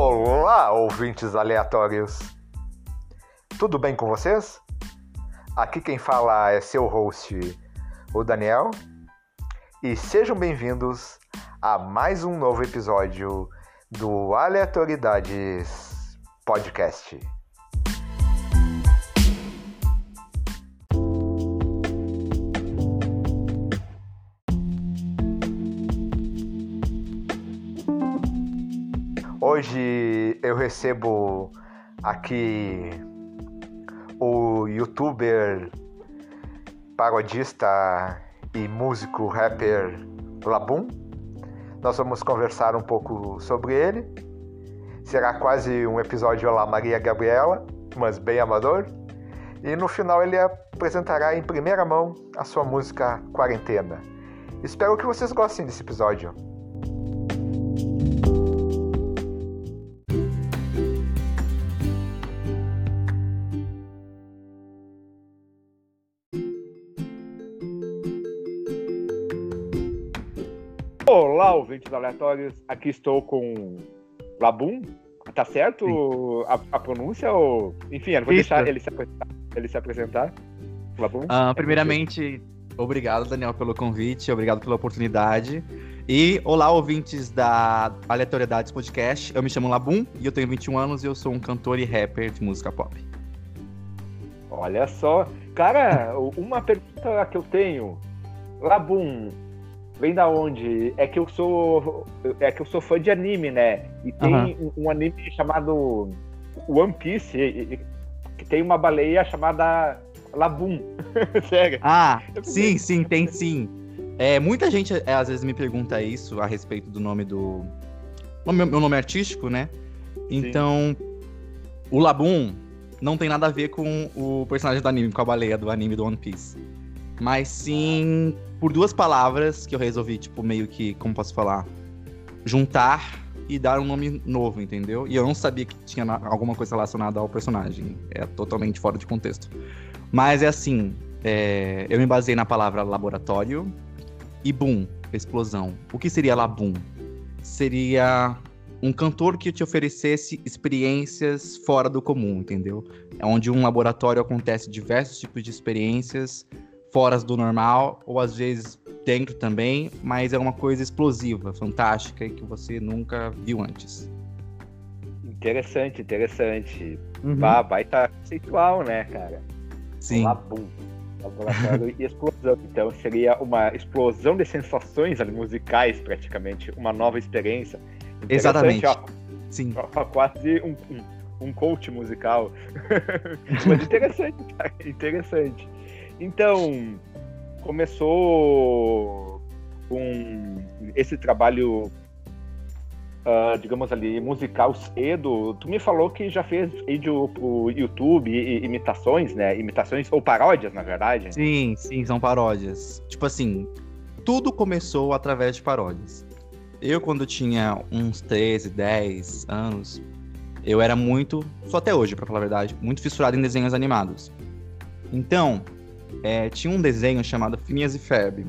Olá, ouvintes aleatórios! Tudo bem com vocês? Aqui quem fala é seu host, o Daniel, e sejam bem-vindos a mais um novo episódio do Aleatoridades Podcast. Hoje eu recebo aqui o youtuber, parodista e músico rapper Labum. Nós vamos conversar um pouco sobre ele. Será quase um episódio Olá Maria Gabriela, mas bem amador. E no final ele apresentará em primeira mão a sua música Quarentena. Espero que vocês gostem desse episódio. Ouvintes aleatórios. Aqui estou com Labum. Tá certo a, a, pronúncia? Ou... Enfim, eu vou Isso. deixar ele se apresentar. Ele se apresentar. Labum. Uh, primeiramente, obrigado, Daniel, pelo convite. Obrigado pela oportunidade. E olá, ouvintes da Aleatoriedades Podcast. Eu me chamo Labum e eu tenho 21 anos e eu sou um cantor e rapper de música pop. Olha só. Cara, uma pergunta que eu tenho. Labum, vem da onde? É que eu sou é que eu sou fã de anime, né? E tem uhum. um, um, anime chamado One Piece que tem uma baleia chamada Labum. Sério? Ah, sim, sim, tem sim. É, muita gente é, às vezes me pergunta isso a respeito do nome do meu, meu nome artístico, né? Então, sim. o Labum não tem nada a ver com o personagem do anime, com a baleia do anime do One Piece. Mas sim por duas palavras que eu resolvi, tipo, meio que, como posso falar, juntar e dar um nome novo, entendeu? E eu não sabia que tinha alguma coisa relacionada ao personagem. É totalmente fora de contexto. Mas é assim, é, eu me baseei na palavra laboratório e boom, explosão. O que seria labum? Seria um cantor que te oferecesse experiências fora do comum, entendeu? É onde um laboratório acontece diversos tipos de experiências fora do normal, ou às vezes dentro também, mas é uma coisa explosiva, fantástica e que você nunca viu antes. Interessante, interessante. Uhum. Bah, baita conceitual, né, cara? Sim. Labum. Laboratório e explosão. Então seria uma explosão de sensações ali, musicais, praticamente. Uma nova experiência. Exatamente. Ó, Sim. Ó, quase um, um, um coach musical. Mas interessante, cara. Interessante. Então, começou com esse trabalho, uh, digamos ali, musical cedo. Tu me falou que já fez vídeo pro YouTube, imitações, né? Imitações ou paródias, na verdade. Sim, sim, são paródias. Tipo assim, tudo começou através de paródias. Eu, quando tinha uns 13, 10 anos, eu era muito, só até hoje, para falar a verdade, muito fissurado em desenhos animados. Então, é, tinha um desenho chamado Phineas e Ferb,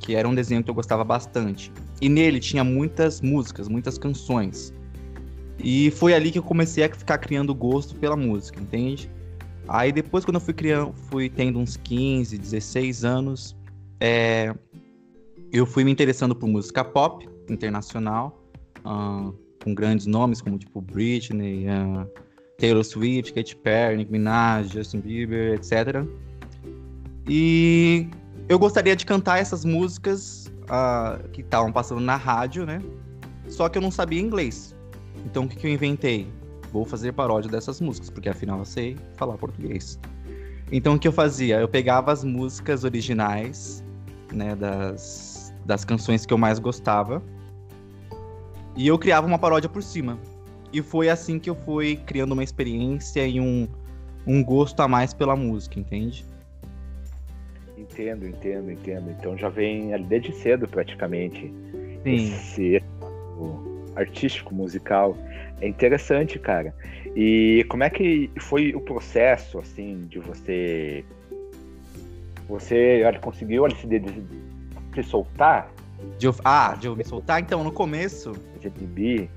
que era um desenho que eu gostava bastante. E nele tinha muitas músicas, muitas canções. E foi ali que eu comecei a ficar criando gosto pela música, entende? Aí depois, quando eu fui criando, fui tendo uns 15, 16 anos, é, eu fui me interessando por música pop internacional, uh, com grandes nomes como tipo Britney, uh, Taylor Swift, Katy Perry, Nicki Minaj, Justin Bieber, etc. E eu gostaria de cantar essas músicas uh, que estavam passando na rádio, né? Só que eu não sabia inglês. Então o que, que eu inventei? Vou fazer paródia dessas músicas, porque afinal eu sei falar português. Então o que eu fazia? Eu pegava as músicas originais, né, das, das canções que eu mais gostava, e eu criava uma paródia por cima. E foi assim que eu fui criando uma experiência e um, um gosto a mais pela música, entende? Entendo, entendo, entendo. Então já vem ali desde cedo praticamente. Sim. Esse artístico, musical. É interessante, cara. E como é que foi o processo, assim, de você. Você olha, conseguiu olha, se, de, se soltar? De, ah, de eu me soltar? Então, no começo. De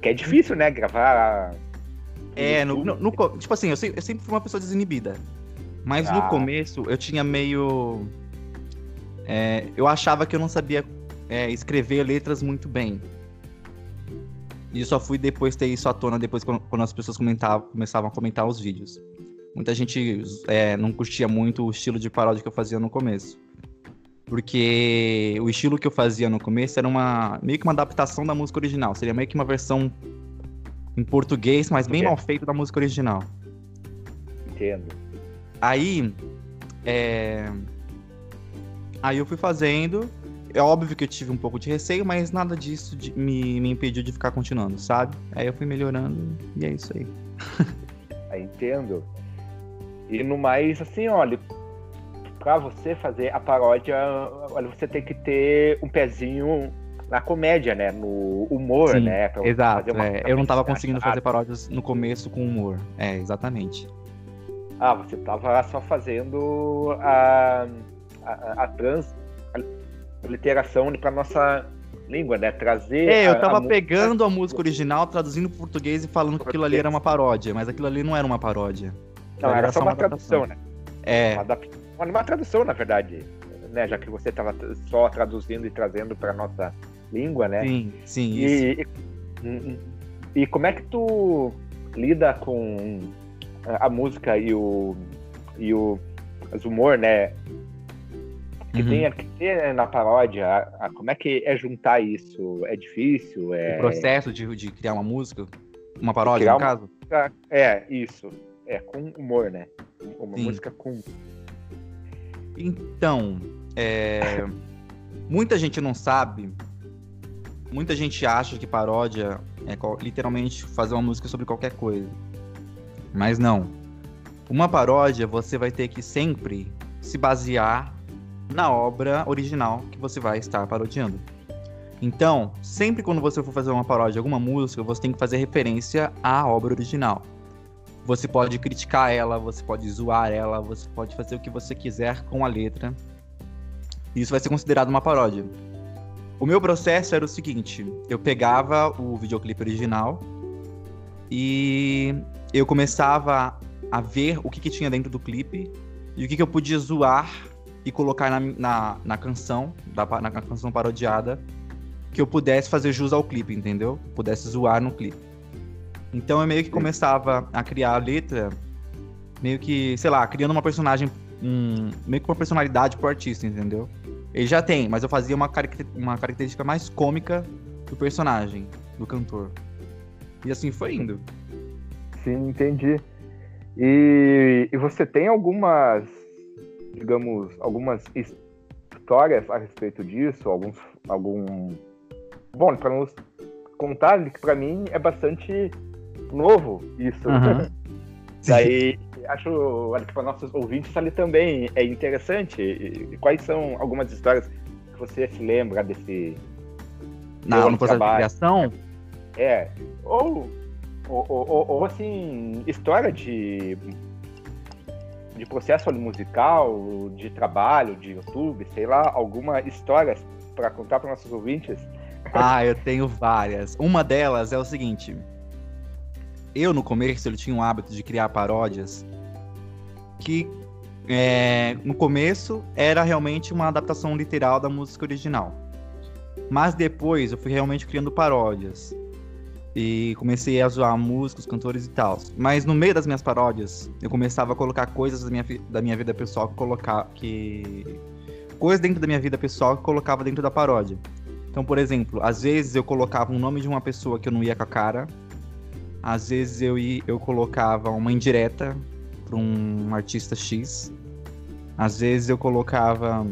Que é difícil, né? Gravar. É, no, no, no tipo assim, eu sempre, eu sempre fui uma pessoa desinibida. Mas ah. no começo eu tinha meio. É, eu achava que eu não sabia é, escrever letras muito bem. E eu só fui depois ter isso à tona depois quando, quando as pessoas comentavam, começavam a comentar os vídeos. Muita gente é, não curtia muito o estilo de paródia que eu fazia no começo. Porque o estilo que eu fazia no começo era uma meio que uma adaptação da música original. Seria meio que uma versão em português, mas bem mal feita da música original. Entendo. Aí, é... aí eu fui fazendo é óbvio que eu tive um pouco de receio, mas nada disso de, me, me impediu de ficar continuando, sabe? Aí eu fui melhorando e é isso aí. entendo. E no mais, assim, olha, pra você fazer a paródia, olha, você tem que ter um pezinho na comédia, né? No humor, Sim, né? Pra exato. É. Eu não tava conseguindo fazer paródias no começo com humor. É, exatamente. Ah, você tava só fazendo a, a, a trans literação para nossa língua, né? Trazer. É, eu tava a, a pegando a música original, traduzindo para português e falando que aquilo ali era uma paródia, mas aquilo ali não era uma paródia. Não, era, era só uma, uma tradução, né? É. Uma, uma, tradução, na verdade, né? Já que você tava só traduzindo e trazendo para nossa língua, né? Sim, sim. E, e, e como é que tu lida com a, música e o e o humor, né? que uhum. tem que ter na paródia, a, a, como é que é juntar isso? É difícil? É... O processo de, de criar uma música? Uma paródia, no caso? Música, é, isso. É, com humor, né? Uma Sim. música com. Então, é... muita gente não sabe, muita gente acha que paródia é literalmente fazer uma música sobre qualquer coisa. Mas não. Uma paródia você vai ter que sempre se basear na obra original que você vai estar parodiando. Então, sempre quando você for fazer uma paródia de alguma música, você tem que fazer referência à obra original. Você pode criticar ela, você pode zoar ela, você pode fazer o que você quiser com a letra. Isso vai ser considerado uma paródia. O meu processo era o seguinte: eu pegava o videoclipe original e eu começava a ver o que, que tinha dentro do clipe e o que, que eu podia zoar e colocar na, na, na canção, da, na canção parodiada, que eu pudesse fazer jus ao clipe, entendeu? Pudesse zoar no clipe. Então eu meio que começava a criar a letra, meio que, sei lá, criando uma personagem, um, meio que uma personalidade pro artista, entendeu? Ele já tem, mas eu fazia uma, uma característica mais cômica do personagem, do cantor. E assim foi indo. Sim, entendi. E, e você tem algumas digamos, algumas histórias a respeito disso, alguns, algum... Bom, para nos contar, que para mim é bastante novo isso. Uhum. Daí, acho que para nossos ouvintes ali também é interessante. E quais são algumas histórias que você se lembra desse... Na, no processo de criação? É, ou, ou, ou, ou assim, história de de processo musical, de trabalho, de YouTube, sei lá, alguma história para contar para nossos ouvintes? Ah, eu tenho várias. Uma delas é o seguinte: eu no começo eu tinha um hábito de criar paródias que é, no começo era realmente uma adaptação literal da música original. Mas depois eu fui realmente criando paródias e comecei a zoar músicos, cantores e tal. Mas no meio das minhas paródias, eu começava a colocar coisas da minha, da minha vida pessoal que colocar que coisas dentro da minha vida pessoal que colocava dentro da paródia. Então, por exemplo, às vezes eu colocava um nome de uma pessoa que eu não ia com a cara. Às vezes eu ia, eu colocava uma indireta para um artista X. Às vezes eu colocava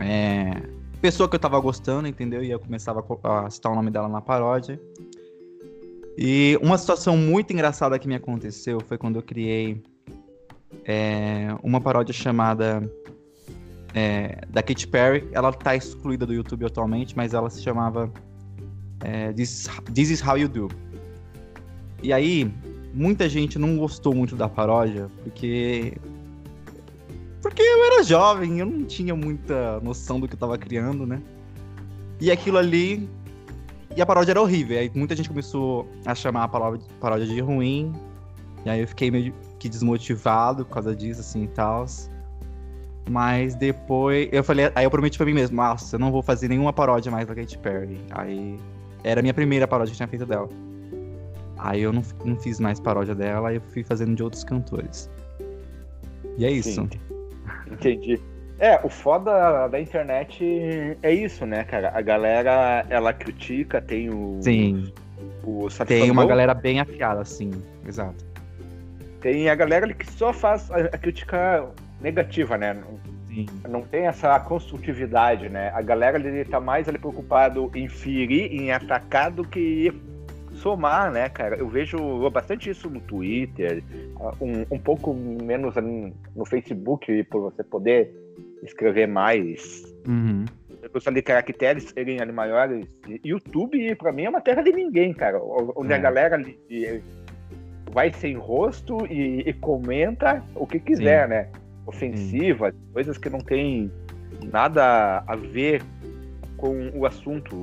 é, pessoa que eu tava gostando, entendeu? E eu começava a citar o nome dela na paródia. E uma situação muito engraçada que me aconteceu foi quando eu criei é, uma paródia chamada é, da Katy Perry. Ela tá excluída do YouTube atualmente, mas ela se chamava é, This, This Is How You Do. E aí, muita gente não gostou muito da paródia, porque. Porque eu era jovem, eu não tinha muita noção do que eu tava criando, né? E aquilo ali E a paródia era horrível. Aí muita gente começou a chamar a paródia, paródia de ruim. E aí eu fiquei meio que desmotivado por causa disso, assim e tal. Mas depois eu falei, aí eu prometi pra mim mesmo, nossa, eu não vou fazer nenhuma paródia mais da Katy Perry. Aí era a minha primeira paródia que tinha feito dela. Aí eu não, não fiz mais paródia dela, eu fui fazendo de outros cantores. E é isso. Entendi. É, o foda da internet é isso, né, cara? A galera, ela critica, tem o. Sim. O tem uma galera bem afiada, sim, exato. Tem a galera que só faz a crítica negativa, né? Sim. Não tem essa construtividade, né? A galera ali tá mais ali preocupado em ferir, em atacar do que somar, né, cara? Eu vejo bastante isso no Twitter, um, um pouco menos no Facebook, por você poder escrever mais. Uhum. Os ali caracteres serem ali maiores. YouTube, pra mim, é uma terra de ninguém, cara. Onde é. a galera vai sem rosto e, e comenta o que quiser, Sim. né? Ofensivas, Sim. coisas que não tem nada a ver com o assunto,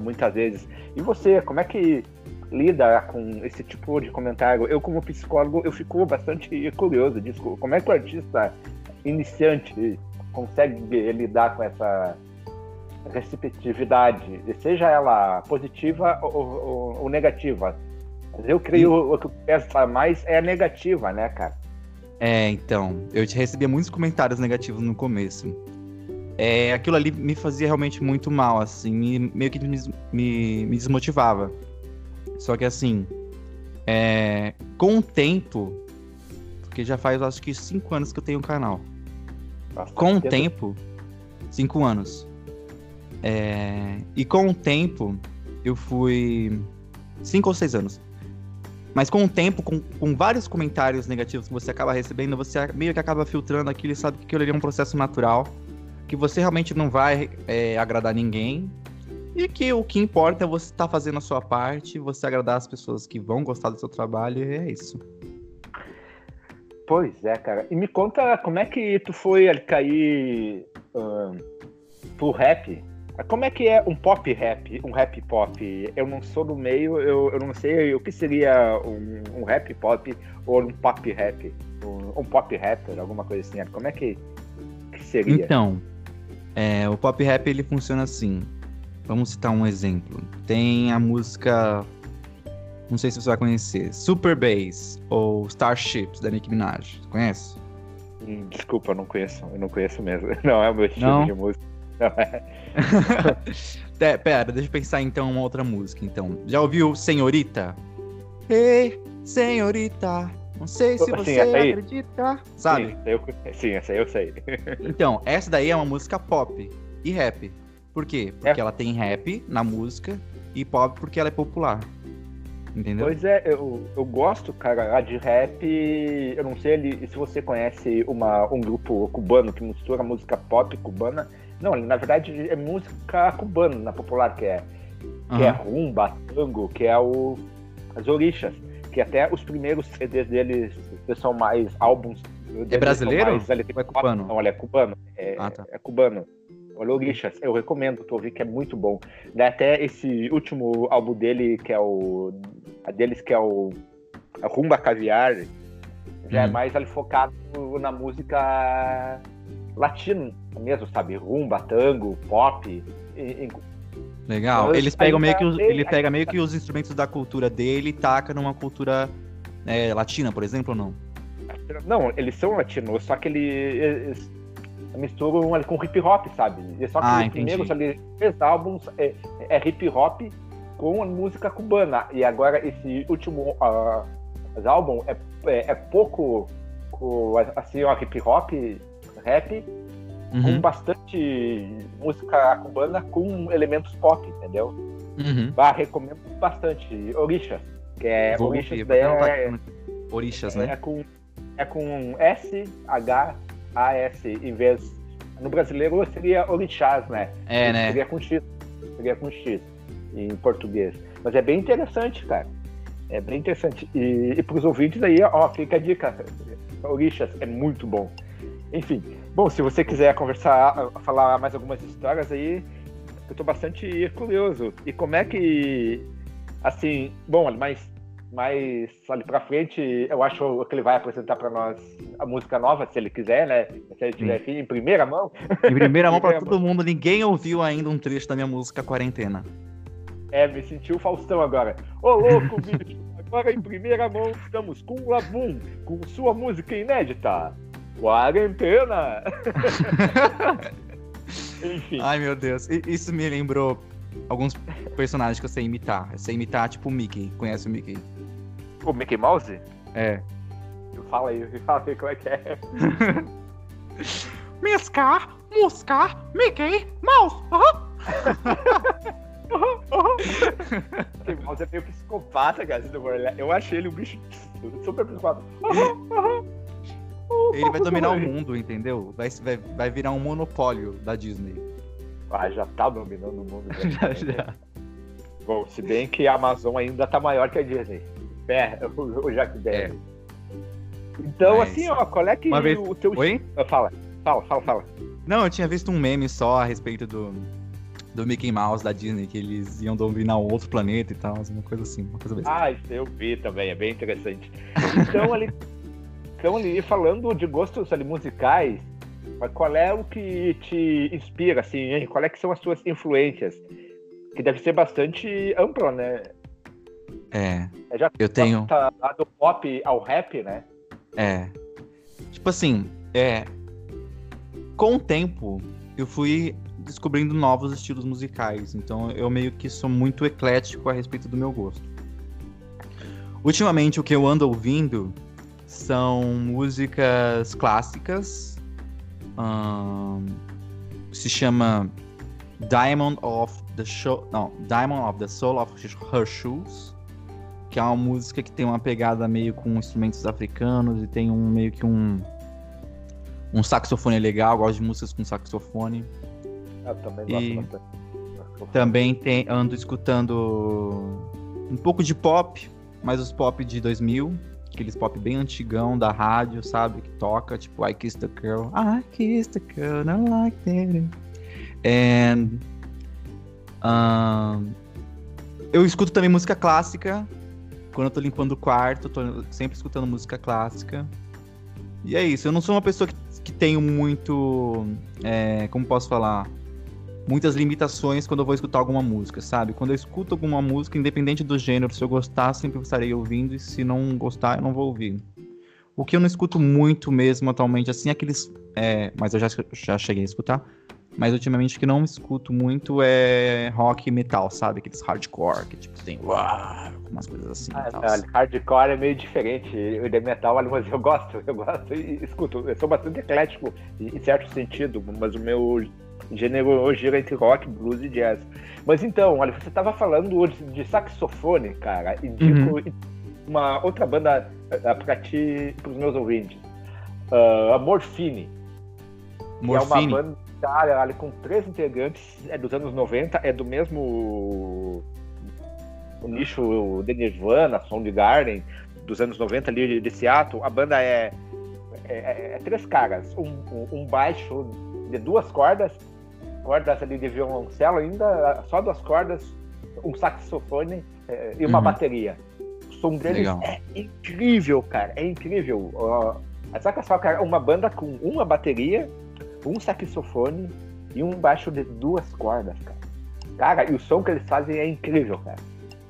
muitas vezes. E você, como é que lida com esse tipo de comentário? Eu, como psicólogo, eu fico bastante curioso disso. Como é que o artista iniciante consegue lidar com essa receptividade, seja ela positiva ou, ou, ou negativa. Mas eu creio o que pesa mais é a negativa, né, cara? É, então, eu recebia muitos comentários negativos no começo. É, aquilo ali me fazia realmente muito mal, assim, me, meio que me, me, me desmotivava. Só que assim, é, com o tempo, porque já faz acho que cinco anos que eu tenho um canal. Bastante com o tempo, cinco anos. É, e com o tempo, eu fui. Cinco ou seis anos. Mas com o tempo, com, com vários comentários negativos que você acaba recebendo, você meio que acaba filtrando aquilo e sabe que aquilo ali é um processo natural. Que você realmente não vai é, agradar ninguém. E que o que importa é você estar tá fazendo a sua parte, você agradar as pessoas que vão gostar do seu trabalho, e é isso. Pois é, cara. E me conta como é que tu foi cair um, pro rap. Como é que é um pop rap, um rap pop? Eu não sou do meio, eu, eu não sei o que seria um, um rap pop ou um pop rap. Um, um, pop rapper, alguma coisa assim. Como é que, que seria? Então, é, o pop rap ele funciona assim. Vamos citar um exemplo. Tem a música não sei se você vai conhecer. Super Bass ou Starships da Nicki Minaj. Você conhece? Hum, desculpa, eu não conheço. Eu não conheço mesmo. Não é o meu estilo não? de música. Não é. é, pera, deixa eu pensar então uma outra música. Então, já ouviu Senhorita? Ei, Senhorita. Não sei se você acredita. Sabe? Sim, eu, sim, essa aí eu sei. então, essa daí é uma música pop e rap. Por quê? Porque é. ela tem rap na música e pop porque ela é popular. Entendeu? Pois é, eu, eu gosto, cara, de rap. Eu não sei se você conhece uma, um grupo cubano que mistura música pop cubana. Não, na verdade é música cubana, na popular, que é, que uhum. é rumba, tango, que é o, as orixas. Que até os primeiros CDs deles são mais álbuns. É brasileiro? Mais, ele, Ou é cubano? Não, ele é cubano. É, ah, tá. é cubano. Olha o Lixas, eu recomendo tu ouvir que é muito bom. Até esse último álbum dele, que é o. A deles que é o. A Rumba Caviar, já é hum. é mais ali focado na música latina mesmo, sabe? Rumba, tango, pop. E, Legal. Então, Eles pegam meio que os, ele pega meio que os instrumentos da cultura dele e taca numa cultura é, latina, por exemplo, ou não? Não, eles são latinos, só que ele, misturam ali com hip hop, sabe? E só que ah, os primeiros ali, três álbuns é, é, hip hop com música cubana. E agora esse último uh, álbum é, é, é pouco assim, ó, hip hop, rap, uhum. com bastante música cubana com elementos pop, entendeu? Uhum. Ah, recomendo bastante. Orixas, que é Vou Orixas, é, Orixas, né? É com, é com S, H, AS em vez. No brasileiro seria orixás, né? É, né? Seria com X. Seria com X em português. Mas é bem interessante, cara. É bem interessante. E, e para os ouvintes aí, ó, fica a dica. Orixás é muito bom. Enfim, bom, se você quiser conversar, falar mais algumas histórias aí, eu tô bastante curioso. E como é que, assim, bom, mas, mas ali pra frente, eu acho que ele vai apresentar pra nós a música nova, se ele quiser, né? Se ele tiver fim, em primeira mão. Em primeira mão pra todo mundo, ninguém ouviu ainda um trecho da minha música Quarentena. É, me senti o Faustão agora. Ô, louco, bicho! Agora em primeira mão estamos com o Labum, com sua música inédita. Quarentena! Enfim. Ai, meu Deus. Isso me lembrou alguns personagens que eu sei imitar. Eu sei imitar, tipo o Mickey. Conhece o Mickey? O Mickey Mouse? É. Fala aí, fala aí como é que é. Miscar, Muscar, Mickey, Mouse. Mickey Mouse é meio psicopata, cara. Eu achei ele um bicho super psicopata. Ele vai dominar o mundo, entendeu? Vai, vai, vai virar um monopólio da Disney. Ah, já tá dominando o mundo. já, já. Bom, se bem que a Amazon ainda tá maior que a Disney. É, o Jack Daniel. É. Então, Mas... assim, ó, qual é que vez... o teu... Oi? Ah, fala, fala, fala, fala. Não, eu tinha visto um meme só a respeito do, do Mickey Mouse da Disney, que eles iam dominar um outro planeta e tal, uma coisa assim, uma coisa Ah, isso eu vi também, é bem interessante. Então, ali... Então, ali, falando de gostos ali, musicais, qual é o que te inspira, assim, qual é que são as suas influências? Que deve ser bastante ampla, né? É, é já eu tenho... Tá do pop ao rap, né? É. Tipo assim, é... Com o tempo, eu fui descobrindo novos estilos musicais, então eu meio que sou muito eclético a respeito do meu gosto. Ultimamente, o que eu ando ouvindo são músicas clássicas. Um, se chama Diamond of the Show, não, Diamond of the Soul of Her Shoes, que é uma música que tem uma pegada meio com instrumentos africanos e tem um meio que um um saxofone legal, eu gosto de músicas com saxofone. Eu também gosto e bastante. Também tem, ando escutando um pouco de pop, mas os pop de 2000, aqueles pop bem antigão da rádio, sabe? Que toca, tipo I Kissed the Girl. I Kissed the Girl, I like that. And. Um, eu escuto também música clássica. Quando eu tô limpando o quarto, tô sempre escutando música clássica. E é isso. Eu não sou uma pessoa que, que tenho muito. É, como posso falar? muitas limitações quando eu vou escutar alguma música, sabe? Quando eu escuto alguma música, independente do gênero, se eu gostar, sempre estarei ouvindo, e se não gostar, eu não vou ouvir. O que eu não escuto muito mesmo atualmente, assim, é aqueles. É, mas eu já, já cheguei a escutar. Mas ultimamente o que não escuto muito é rock e metal, sabe? Aqueles hardcore, que tipo tem uau, umas coisas assim. Ah, hardcore é meio diferente. O de metal, mas eu gosto, eu gosto e escuto. Eu sou bastante eclético em certo sentido, mas o meu gênero gira entre rock, blues e jazz. Mas então, olha, você estava falando hoje de saxofone, cara, e digo uhum. uma outra banda uh, pra ti, pros meus ouvintes. Uh, a Morfine. Morfine. é uma banda, cara, ali, com três integrantes, é dos anos 90, é do mesmo o nicho de Nirvana, Soundgarden, dos anos 90 ali de Seattle. A banda é, é, é, é três caras, um, um, um baixo de duas cordas cordas ali de violoncelo, ainda só duas cordas, um saxofone é, e uma uhum. bateria. O som deles Legal. é incrível, cara, é incrível. Uh, saca só, cara, uma banda com uma bateria, um saxofone e um baixo de duas cordas, cara. Cara, e o som que eles fazem é incrível, cara.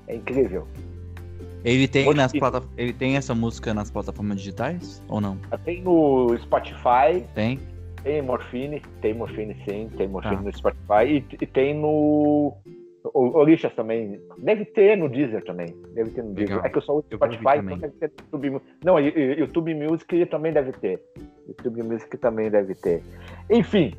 É incrível. Ele tem, nas plata... ele tem essa música nas plataformas digitais ou não? Tem no Spotify. Tem. Tem Morfine, tem Morfine sim, tem Morfine ah. no Spotify e, e tem no Orixas também. Deve ter no Deezer também. Deve ter no Legal. Deezer. É que eu sou o Spotify, então deve ter no YouTube Não, YouTube Music também deve ter. YouTube Music também deve ter. Enfim,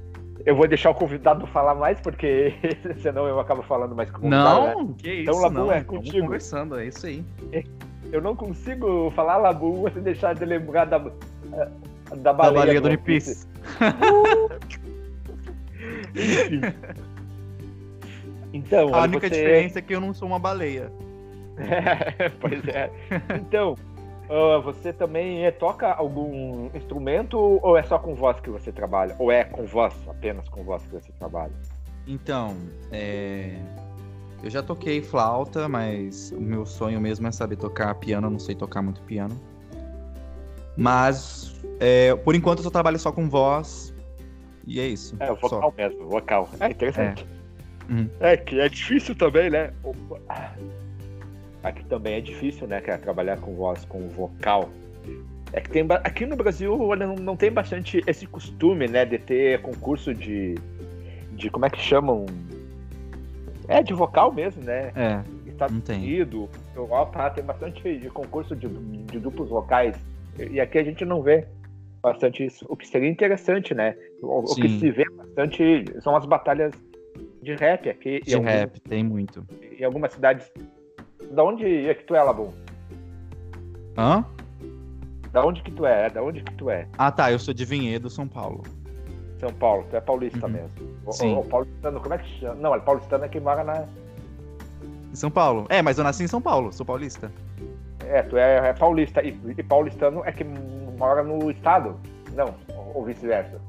eu vou deixar o convidado falar mais, porque senão eu acabo falando mais com o. Não, né? que então, isso, Labu, não. é contigo. conversando, é isso aí. Eu não consigo falar Labu sem deixar de lembrar da, da baleia, da baleia do One Piece. então, a única você... diferença é que eu não sou uma baleia. É, pois é. Então, uh, você também é, toca algum instrumento ou é só com voz que você trabalha? Ou é com voz, apenas com voz que você trabalha? Então, é... eu já toquei flauta, mas o meu sonho mesmo é saber tocar piano. Eu não sei tocar muito piano. Mas, é, por enquanto, eu só trabalho só com voz. E é isso. É, o vocal só. mesmo, o vocal. É interessante. Uhum. É. que é difícil também, né? Aqui também é difícil, né, cara, trabalhar com voz, com vocal. É que tem aqui no Brasil olha, não, não tem bastante esse costume, né, de ter concurso de, de como é que chamam? É de vocal mesmo, né? É, Estados Não tem. Unidos, Europa tem bastante de concurso de, de duplos vocais. E aqui a gente não vê bastante isso. O que seria interessante, né? O, o que se vê bastante são as batalhas de rap aqui de algum- rap, tem muito. em algumas cidades. Da onde é que tu é, Labum? Hã? Da onde que tu é? Da onde que tu é? Ah, tá, eu sou de Vinhedo, São Paulo. São Paulo, tu é paulista Uhum. mesmo. Sim. O, o paulistano, como é que chama? Não, é paulistano é quem mora na. Em São Paulo. É, mas eu nasci em São Paulo, sou paulista. É, tu é, é paulista. E, e paulistano é quem mora no estado. Não, ou vice-versa.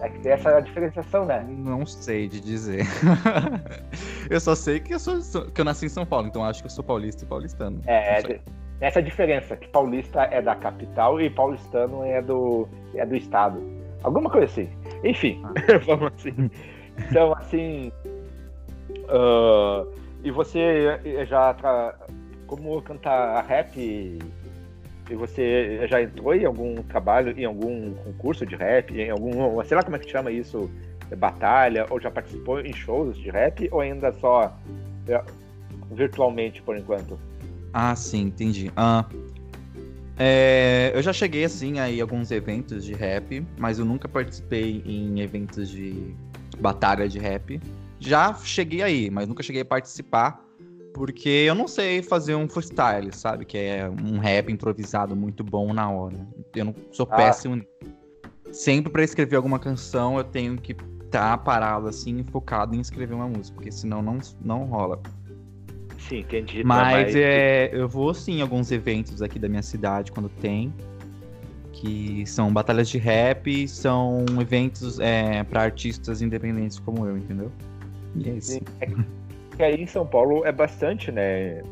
É que tem essa diferenciação, né? Não sei de dizer. eu só sei que eu, sou, que eu nasci em São Paulo, então acho que eu sou paulista e paulistano. É, de- essa diferença, que paulista é da capital e paulistano é do, é do estado. Alguma coisa assim. Enfim, vamos assim. Então, assim. ah, e você já. Tra... Como cantar rap? E você já entrou em algum trabalho, em algum concurso de rap, em algum. Sei lá como é que chama isso? Batalha? Ou já participou em shows de rap? Ou ainda só é, virtualmente por enquanto? Ah, sim, entendi. Ah, é, eu já cheguei, assim, aí alguns eventos de rap, mas eu nunca participei em eventos de batalha de rap. Já cheguei aí, mas nunca cheguei a participar, porque eu não sei fazer um freestyle, sabe? Que é um rap improvisado muito bom na hora. Eu não sou Ah. péssimo. Sempre pra escrever alguma canção, eu tenho que estar parado, assim, focado em escrever uma música, porque senão não, não rola. Sim, entendi. Mas é, eu vou sim em alguns eventos aqui da minha cidade quando tem. Que são batalhas de rap, são eventos é, para artistas independentes como eu, entendeu? E é isso. Sim, é que aí em São Paulo é bastante, né?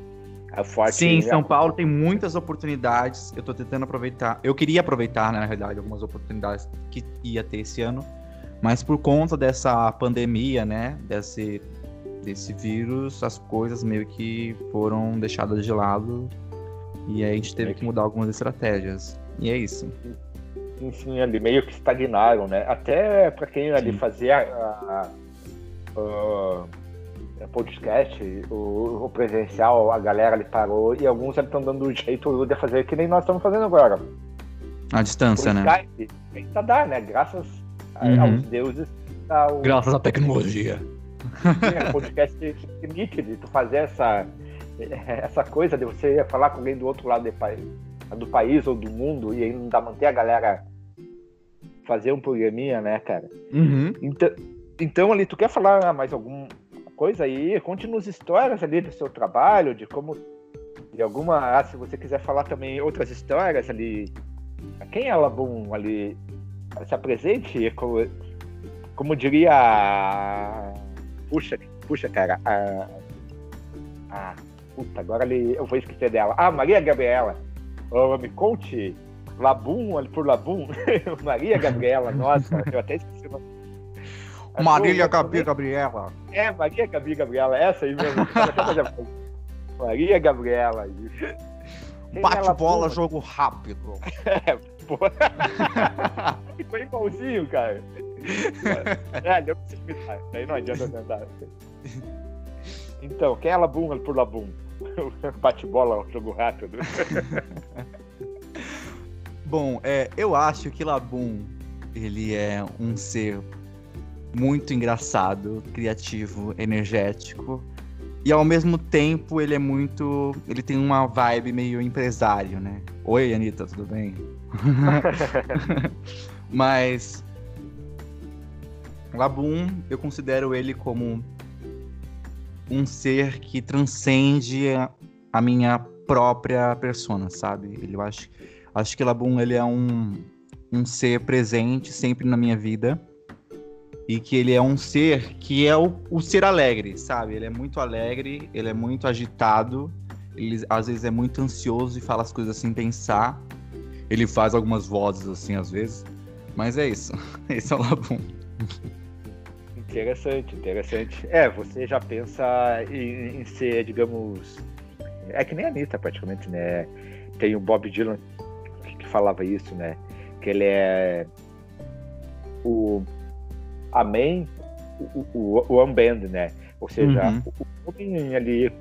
A forte. Sim, em São Paulo tem muitas oportunidades. Eu tô tentando aproveitar. Eu queria aproveitar, né, na realidade, algumas oportunidades que ia ter esse ano. Mas por conta dessa pandemia, né? Desse, desse vírus, as coisas meio que foram deixadas de lado. E aí a gente teve que mudar algumas estratégias. E é isso. Sim, sim, ali meio que estagnaram, né? Até pra quem ali Sim. fazia a- a- a podcast, o, o presencial, a galera ali parou e alguns estão dando um jeito de fazer que nem nós estamos fazendo agora. A distância, Por né? Skype, ainda dá, né? Graças Uhum. aos deuses. Tá o, Graças à tecnologia. Sim, o podcast te permite de tu fazer essa, essa coisa de você falar com alguém do outro lado do país, do país ou do mundo e ainda manter a galera fazer um programinha, né, cara? Uhum. Então, então ali, tu quer falar mais alguma coisa aí? Conte-nos histórias ali do seu trabalho, de como. De alguma. Ah, se você quiser falar também outras histórias ali. Quem é Labum ali? Se apresente, como, como diria. Puxa, puxa, cara. A, a, puta, agora ali, eu vou esquecer dela. Ah, Maria Gabriela. Oh, me conte. Labum, por Labum. Maria Gabriela, nossa, eu até esqueci o nome. Marília Eu- Gabi Gabriela. é, Maria Gabi Gabriela, essa aí mesmo. Maria Gabriela. Quem Bate ela bola, foi? jogo rápido. Pô. Ficou igualzinho, cara. É, deu pra se imitar. Daí não adianta tentar. Então, quem é Labum por Labum? Bate bola, jogo rápido. Bom, é, eu acho que Labum, ele é um ser muito engraçado, criativo, energético. E ao mesmo tempo ele é muito. Ele tem uma vibe meio empresário, né? Oi, Anitta, tudo bem? Mas. Labum, eu considero ele como um ser que transcende a, minha própria persona, sabe? Ele, eu acho, acho que Labum ele é um, um ser presente sempre na minha vida. E que ele é um ser que é o, o ser alegre, sabe? Ele é muito alegre, ele é muito agitado, ele às vezes é muito ansioso e fala as coisas sem pensar. Ele faz algumas vozes assim às vezes, mas é isso. Esse é o Labum. Interessante, interessante. É, você já pensa em, em, ser, digamos. É que nem a Anitta, praticamente, né? Tem o Bob Dylan que falava isso, né? Que ele é o Amém, o, o, o Unband, né? Ou seja, uhum. o, o homem ali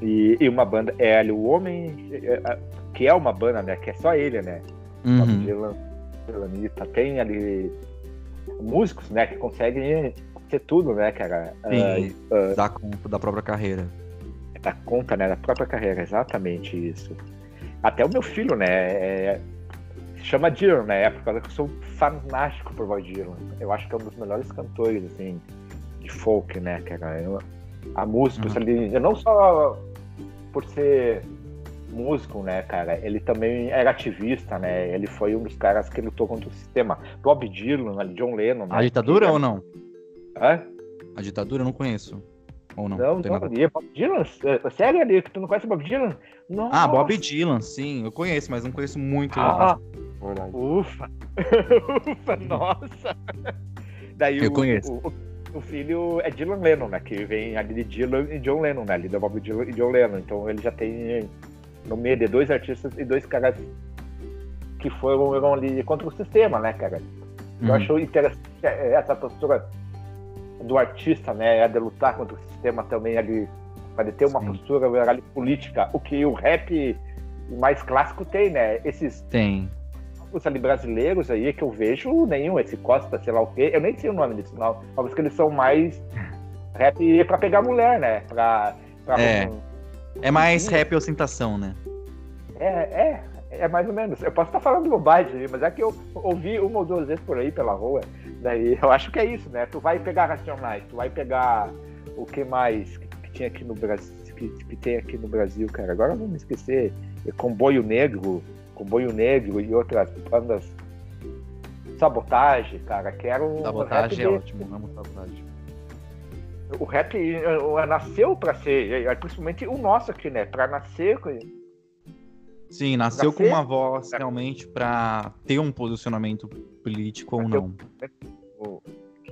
e, e, uma banda é ali o homem é, é, que é uma banda, né? Que é só ele, né? Uhum. Anitta, tem ali músicos, né, que conseguem ser tudo, né, cara? Sim, uh, uh, dar conta da própria carreira. Dar conta, né, da própria carreira, exatamente isso. Até o meu filho, né, é, chama Dylan, né, por causa que eu sou fanático por Bob Dylan. Eu acho que é um dos melhores cantores, assim, de folk, né, cara? Eu, a música, uhum. ali, eu não só por ser músico, né, cara? Ele também era ativista, né? Ele foi um dos caras que lutou contra o sistema. Bob Dylan, John Lennon. Né? A ditadura que... ou não? Hã? A ditadura eu não conheço. Ou não? Não, não. não. Bob Dylan? É, sério, ali, que tu não conhece Bob Dylan? Nossa. Ah, Bob Dylan, sim, eu conheço, mas não conheço muito. Ah, ufa! ufa, nossa! Daí eu o, conheço. O, o, filho é Dylan Lennon, né? Que vem ali de Dylan e John Lennon, né? Ali da Bob Dylan e John Lennon. Então ele já tem no meio de dois artistas e dois caras que foram ali contra o sistema, né, cara? Eu uhum. acho interessante essa postura do artista, né, é de lutar contra o sistema também ali, para ter uma Sim. postura ali, política, o que o rap mais clássico tem, né? Esses tem os ali brasileiros aí que eu vejo nenhum, esse Costa, sei lá o quê, eu nem sei o nome desse não, mas que eles são mais rap para pegar mulher, né? Pra, pra é. É mais rap ostentação, né? É, é, é mais ou menos. Eu posso estar falando bobagem, mas é que eu ouvi uma ou duas vezes por aí pela rua. Daí eu acho que é isso, né? Tu vai pegar Racionais, tu vai pegar o que mais que, que tinha aqui no Brasil, que, que, tem aqui no Brasil, cara. Agora me esquecer. Comboio Negro, Comboio Negro e outras bandas. Sabotagem, cara, que era um. Sabotagem é ótimo, amo sabotagem o rap uh, nasceu para ser, é, principalmente o nosso aqui, né? Para nascer. Sim, nasceu nascer, com uma voz realmente para ter um posicionamento político ou não.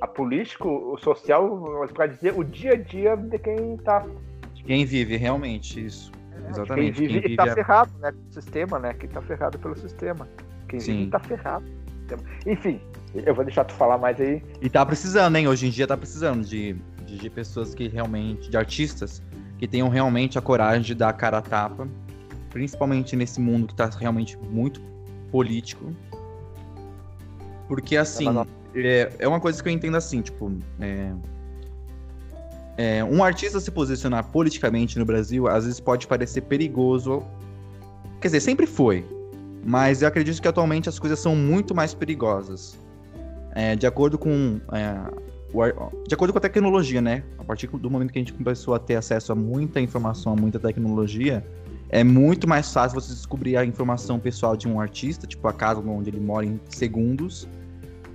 a político, o social, para dizer o dia a dia de quem tá. De quem vive, realmente, isso. É, Exatamente. Quem vive, quem tá a... ferrado, né? o sistema, né? Quem tá ferrado pelo sistema. Quem Sim. vive tá ferrado. Enfim, eu vou deixar tu falar mais aí. E tá precisando, hein? Hoje em dia tá precisando de de, de pessoas que realmente, de artistas, que tenham realmente a coragem de dar a cara a tapa, principalmente nesse mundo que está realmente muito político. Porque, assim, é, é, uma coisa que eu entendo assim, tipo, é, é, um artista se posicionar politicamente no Brasil, às vezes pode parecer perigoso. Quer dizer, sempre foi. Mas eu acredito que atualmente as coisas são muito mais perigosas. É, de acordo com é, de acordo com a tecnologia, né? A partir do momento que a gente começou a ter acesso a muita informação, a muita tecnologia, é muito mais fácil você descobrir a informação pessoal de um artista, tipo a casa onde ele mora em segundos,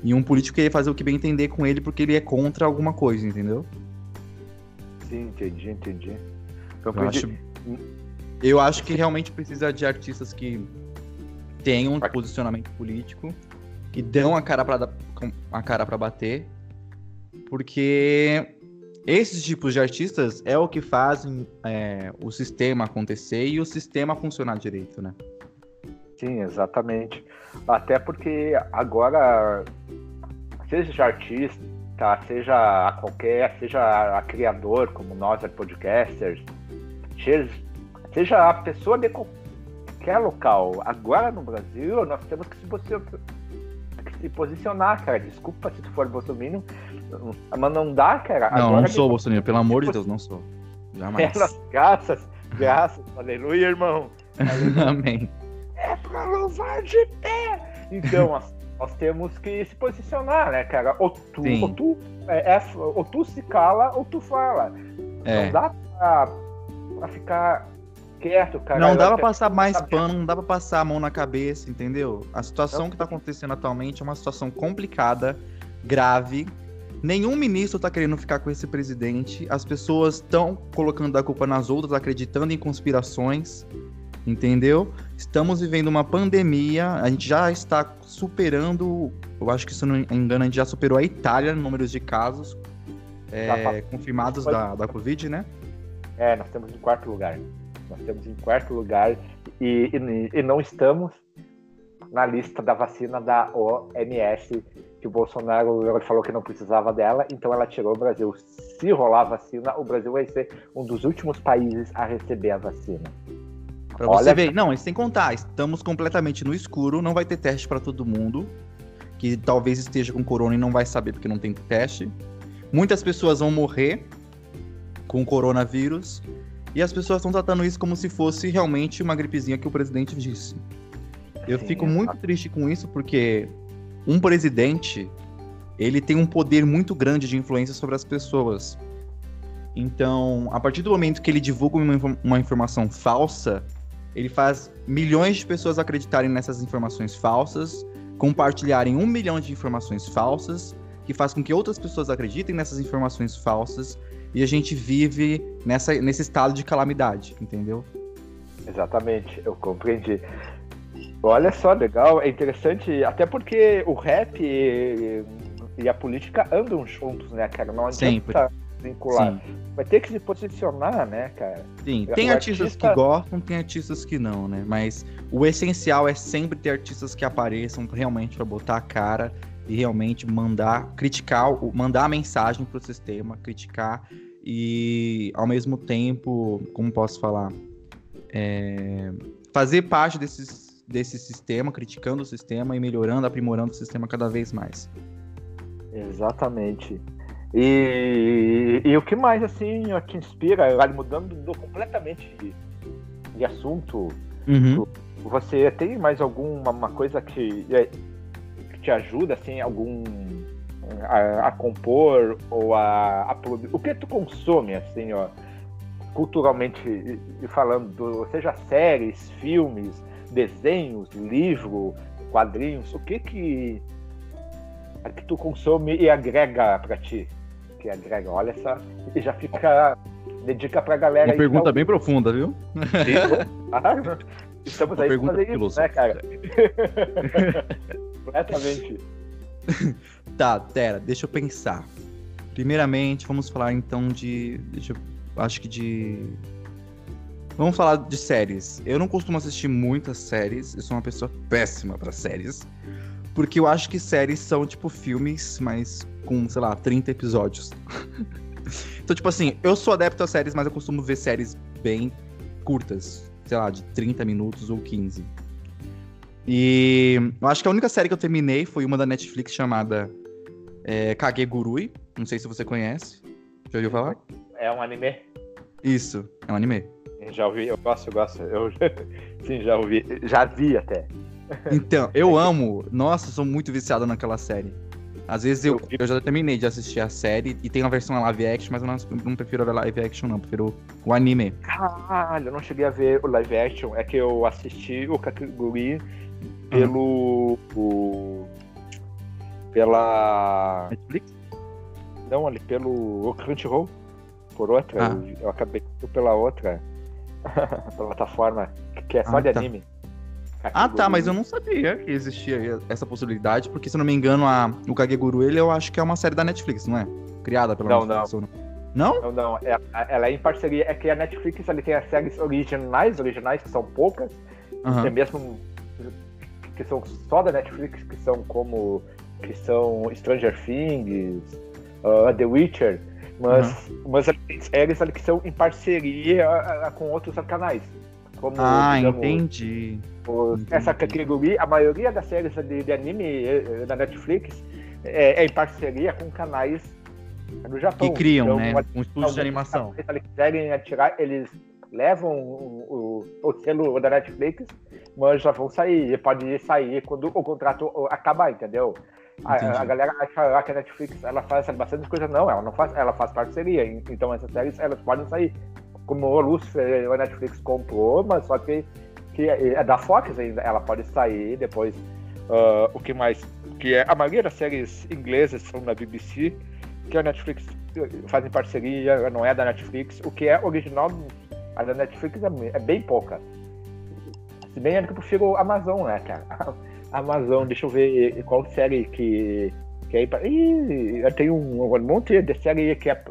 e um político querer fazer o que bem entender com ele porque ele é contra alguma coisa, entendeu? Entendi, entendi. Então, eu, acho, eu acho que realmente precisa de artistas que tenham um posicionamento político, que dão a cara para a cara para bater porque esses tipos de artistas é o que fazem é, o sistema acontecer e o sistema funcionar direito, né? Sim, exatamente. Até porque agora, seja artista, seja a qualquer, seja a criador, como nós, é podcasters, seja a pessoa de qualquer local, agora no Brasil, nós temos que se se posicionar, cara. Desculpa se tu for bolsominion, mas não dá, cara. Não, Agora não sou bolsominion, pelo amor de Deus, não sou. Jamais. Pelas graças, graças, aleluia, irmão. Amém. É pra louvar de pé. Então, nós, nós, temos que se posicionar, né, cara? Ou tu, ou tu, é, é, ou tu se cala ou tu fala. É. Não dá pra, pra ficar quieto, cara. Não dá pra passar mais pano, não dá pra passar a mão na cabeça, entendeu? A situação que tá acontecendo atualmente é uma situação complicada, grave, Nenhum ministro tá querendo ficar com esse presidente. As pessoas estão colocando a culpa nas outras, acreditando em conspirações. Entendeu? Estamos vivendo uma pandemia. A gente já está superando. Eu acho que, se não me engano, a gente já superou a Itália no número de casos é, confirmados da, da Covid, né? É, nós estamos em quarto lugar. Nós estamos em quarto lugar e, e, e não estamos na lista da vacina da OMS, que o Bolsonaro falou que não precisava dela, então ela tirou o Brasil. Se rolar a vacina, o Brasil vai ser um dos últimos países a receber a vacina. Pra Olha... você ver, não, isso sem contar, estamos completamente no escuro, não vai ter teste para todo mundo, que talvez esteja com corona e não vai saber porque não tem teste. Muitas pessoas vão morrer com coronavírus e as pessoas estão tratando isso como se fosse realmente uma gripezinha que o presidente disse. Eu Sim, fico muito triste com isso porque um presidente ele tem um poder muito grande de influência sobre as pessoas. Então, a partir do momento que ele divulga uma, uma informação falsa, ele faz milhões de pessoas acreditarem nessas informações falsas, compartilharem um milhão de informações falsas, que faz com que outras pessoas acreditem nessas informações falsas, e a gente vive nessa, nesse estado de calamidade, entendeu? Exatamente, eu compreendi. Olha só, legal, é interessante, até porque o rap e, e a política andam juntos, né, cara? Não adianta Sempre. Vincular. Sim. Vai ter que se posicionar, né, cara? Sim, tem artistas artista... que gostam, tem artistas que não, né? Mas o essencial é sempre ter artistas que apareçam realmente para botar a cara e realmente mandar, criticar, mandar a mensagem pro sistema, criticar e ao mesmo tempo, como posso falar, é, fazer parte desses desse sistema, criticando o sistema e melhorando, aprimorando o sistema cada vez mais. Exatamente. E, e o que mais assim te inspira, mudando completamente de, de assunto, uhum. você tem mais alguma uma coisa que, é, que te ajuda, assim, algum a, a compor ou a, a, o que tu consome, assim, ó, culturalmente falando, seja séries, filmes, desenhos, livro, quadrinhos, o que que, que tu consome e agrega para ti? Que agrega, olha só, e já fica, dedica pra galera. Uma pergunta bem profunda, viu? Ah, estamos Uma aí pra fazer isso, né, cara? Completamente. tá, Tera, deixa eu pensar. Primeiramente, vamos falar então de. Deixa eu, acho que de Vamos falar de séries. Eu não costumo assistir muitas séries, eu sou uma pessoa péssima para séries. Porque eu acho que séries são tipo filmes, mas com, sei lá, 30 episódios. então, tipo assim, eu sou adepto a séries, mas eu costumo ver séries bem curtas. Sei lá, de 30 minutos ou 15. E eu acho que a única série que eu terminei foi uma da Netflix chamada é, Kagegurui. Não sei se você conhece. Já ouviu falar? É um anime? Isso, é um anime. Já ouvi, eu gosto, eu gosto. Eu, sim, já ouvi. Já vi até. Então, eu amo. Nossa, sou muito viciado naquela série. Às vezes eu, eu já terminei de assistir a série e tem uma versão live action, mas eu não, não prefiro a live action, não. Prefiro o anime. Caralho, eu não cheguei a ver o live action. É que eu assisti o Kakiguri pelo. Uhum. O, pela. Netflix? Não, ali pelo Crunchyroll. Por outra. Ah. Eu, eu acabei pela outra. plataforma que é só ah, de tá. anime. Ah, tá, mas eu não sabia que existia essa possibilidade, porque se eu não me engano, a, o Kageguru, ele eu acho que é uma série da Netflix, não é? Criada pela não, Netflix. Não, não? Não, não. É, ela é em parceria. É que a Netflix ele tem as séries originais, originais que são poucas, uhum. mesmo que são só da Netflix, que são como que são Stranger Things, uh, The Witcher, mas, uhum. mas séries que são em parceria com outros canais. Como, ah, digamos, entendi. entendi. Essa categoria, a maioria das séries de, de anime eh, da Netflix é, é, em parceria com canais do Japão. Que criam, então, né? Um estúdio de animação. Se eles quiserem atirar, eles levam o, o, o selo da Netflix, mas já vão sair. Pode sair quando o contrato acabar, entendeu? A, a, galera acha que a Netflix ela faz bastante coisa. Não, ela não faz, ela faz parceria. Então essas séries elas podem sair. Como o Lucifer, a Netflix comprou, mas só que, que é da Fox ainda. Ela pode sair depois. Uh, o que mais? Que é, a maioria das séries inglesas são da BBC. que a Netflix faz em parceria, não é da Netflix. O que é original, a da Netflix é, é bem pouca. Se bem é que eu prefiro Amazon, né, cara? Amazon, deixa eu ver qual série que. que é, ih, eu tenho um, um monte de série que é,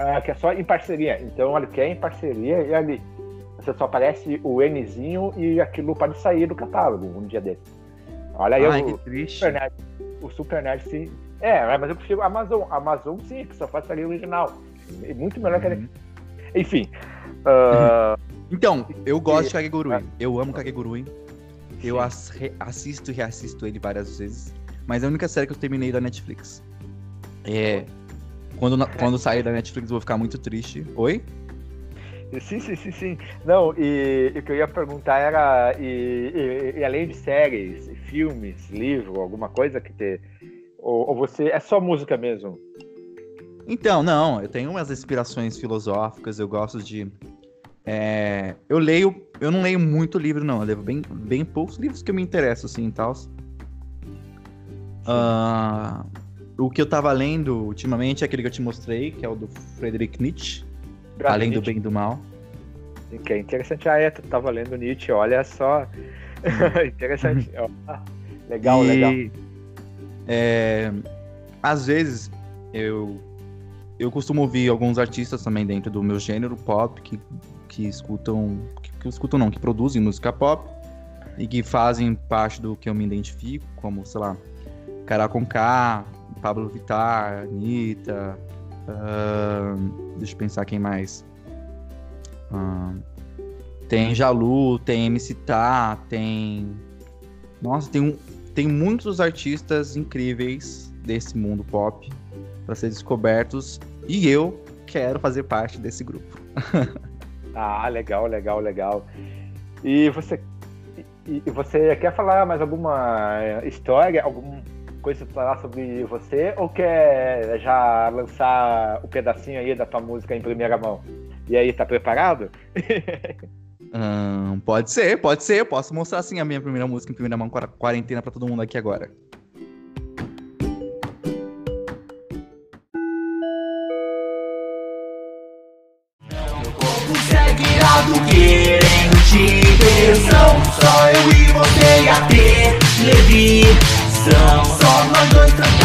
uh, que é só em parceria. Então, olha, que é em parceria e ali. Você só aparece o Nzinho e aquilo pode sair do catálogo um dia desse. Olha aí Ai, o, que triste. Super Nerd, o Super Nerd, sim. É, mas eu prefiro Amazon. Amazon, sim, que só faz série original. É muito melhor que a Uhum. Enfim. ah, Então, eu gosto de Kagegurui. Eu amo Kagegurui. Eu assisto e reassisto ele várias vezes. Mas é a única série que eu terminei da Netflix. É. Quando, na- quando sair da Netflix eu vou ficar muito triste. Oi? Sim, sim, sim, sim. Não, e, e o que eu ia perguntar era, e, e- e além de séries, filmes, livro, alguma coisa que te. Ou, ou você. É só música mesmo? Então, não, eu tenho umas inspirações filosóficas, eu gosto de. é, eu leio. Eu não leio muito livro, não. Eu leio bem, bem poucos livros que eu me interesso, assim e tal. Ah, o que eu tava lendo ultimamente é aquele que eu te mostrei, que é o do Friedrich Nietzsche, Além do Bem e do Mal. Que é interessante. Ah, é, tu tava lendo Nietzsche, olha só. interessante. Ó, legal, E, legal. é, às vezes eu eu costumo ouvir alguns artistas também dentro do meu gênero pop que, que escutam que, que escutam não que produzem música pop e que fazem parte do que eu me identifico como sei lá Carol Conká, Pablo Vittar, Anitta, ahn, deixa eu pensar quem mais Ahn, tem Jalu, tem MC Tá, tem nossa, tem um, tem muitos artistas incríveis desse mundo pop para ser descobertos e eu quero fazer parte desse grupo. Ah, legal, legal, legal. E você, e, você quer falar mais alguma história, alguma coisa pra falar sobre você, ou quer já lançar o pedacinho aí da tua música em primeira mão? E aí, tá preparado? Ahn, pode ser, pode ser. Eu posso mostrar assim a minha primeira música em primeira mão, quar- quarentena para todo mundo aqui agora.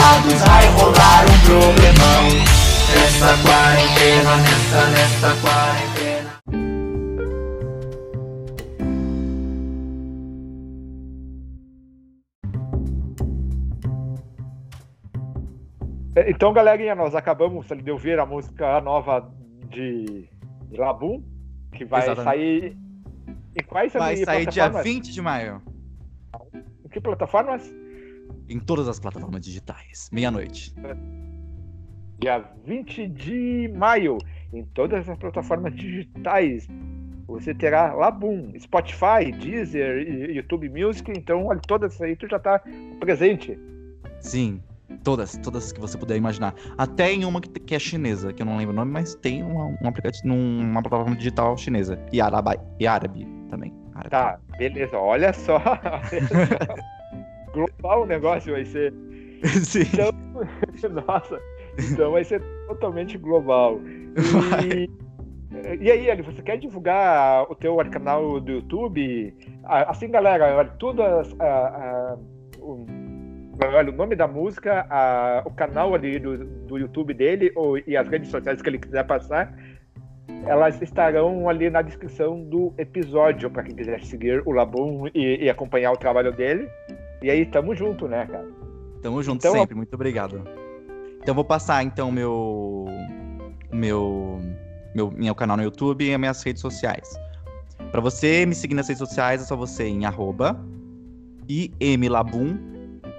Trancados vai rolar um problemão Nessa quarentena, nessa, nessa quarentena Então, galerinha, nós acabamos de ouvir a música nova de Labum, que vai Exatamente. sair. Em quais Vai sair dia plataformas? 20 de maio Em que plataformas? Em todas as plataformas digitais, meia-noite. Dia 20 de maio, em todas as plataformas digitais. Você terá Labum, Spotify, Deezer, YouTube Music. Então, olha, todas aí tu já tá presente. Sim, todas, todas que você puder imaginar. Até em uma que, é chinesa, que eu não lembro o nome, mas tem uma, um aplicativo numa plataforma digital chinesa e árabe, e árabe também. Árabe. Tá, beleza, olha só. Olha só. Global o negócio vai ser. Sim. Então, nossa, então vai ser totalmente global. E, e aí, Eli, você quer divulgar o teu canal do YouTube? Ah, Assim, galera, olha, tudo as- a- a- o, olha, o nome da música, a- o canal ali do, do YouTube dele ou, e as redes sociais que ele quiser passar, elas estarão ali na descrição do episódio para quem quiser seguir o Labum e, e acompanhar o trabalho dele. E aí, tamo junto, né, cara? Tamo junto Então, sempre, muito obrigado. Então vou passar então meu meu meu meu canal no YouTube e as minhas redes sociais. Pra você me seguir nas redes sociais é só você em arroba imlabum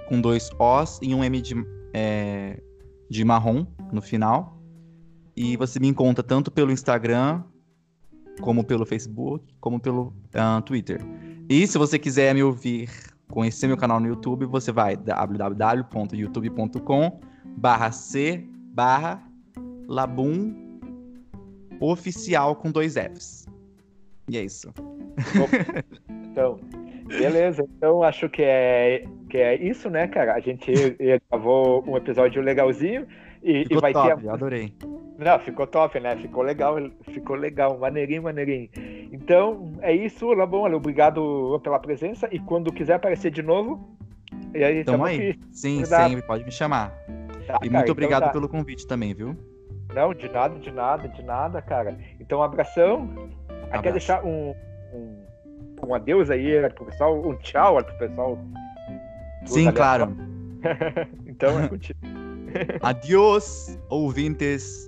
com dois Os e um M de, é, de marrom no final. E você me encontra tanto pelo Instagram, como pelo Facebook, como pelo ah, Twitter. E se você quiser me ouvir conhecer meu canal no YouTube, você vai www.youtube.com barra C barra Labum oficial com dois Fs. E é isso. Então, beleza. Então acho que é, que é isso, né, cara? A gente gravou um episódio legalzinho E, e vai top, ter. adorei. Não, ficou top, né? Ficou legal, ficou legal, maneirinho, maneirinho. Então, é isso, Labon, olha, obrigado pela presença. E quando quiser aparecer de novo, e aí Tamo aí. aqui. Sim, sempre, pode me chamar. Tá, E cara, muito então obrigado tá. pelo convite também, viu? Não, de nada, de nada, de nada, cara. Então, um abração. Aí quer deixar um, um, um adeus aí pro pessoal, um tchau pro pessoal. Sim, claro. então, é contigo. Adiós, ouvintes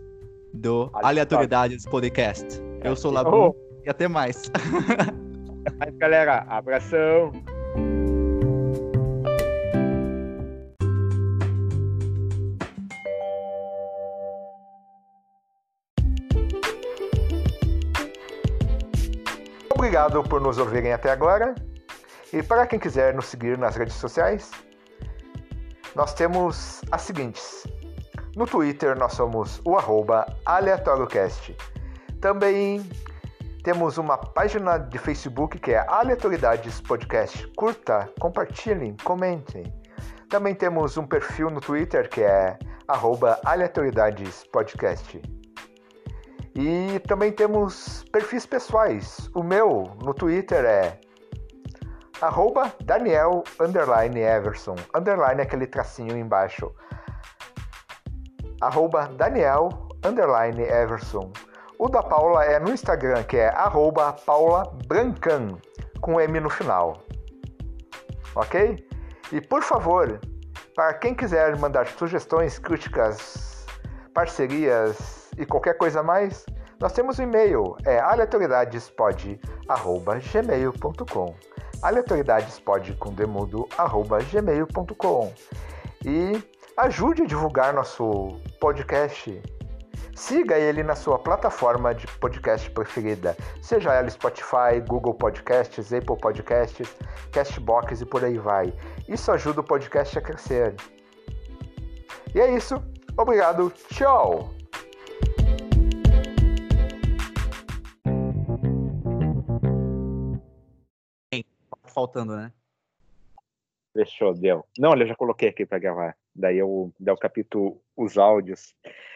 do Aleatório. Aleatoriedades Podcast. Eu sou o Oh. Labu e até mais. Mas, galera, abração. Obrigado por nos ouvirem até agora. E para quem quiser nos seguir nas redes sociais, nós temos as seguintes. No Twitter nós somos o arroba aleatóriocast. Também temos uma página de Facebook que é Aleatoriedades Podcast. Curta, compartilhem, comentem. Também temos um perfil no Twitter que é arroba aleatoriedades podcast. E também temos perfis pessoais. O meu no Twitter é arroba Daniel underline Everson, underline aquele tracinho embaixo. Arroba Daniel underline Everson. O da Paula é no Instagram, que é arroba Paula Brancan, com M no final. Ok? E por favor, para quem quiser mandar sugestões, críticas, parcerias e qualquer coisa mais, nós temos um e-mail, é aleatoriedadespod@gmail.com. aleatoriedadespod com demudo arroba. E ajude a divulgar nosso podcast. Siga ele na sua plataforma de podcast preferida, seja ela Spotify, Google Podcasts, Apple Podcasts, Castbox e por aí vai. Isso ajuda o podcast a crescer. E é isso. Obrigado. Tchau. Faltando, né? Fechou, deu. Não, olha, eu já coloquei aqui pra gravar. Daí eu, daí eu capto os áudios.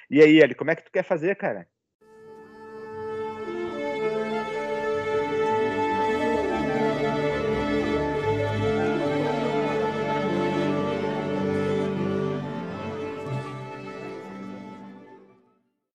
E aí, Eli, como é que tu quer fazer, cara?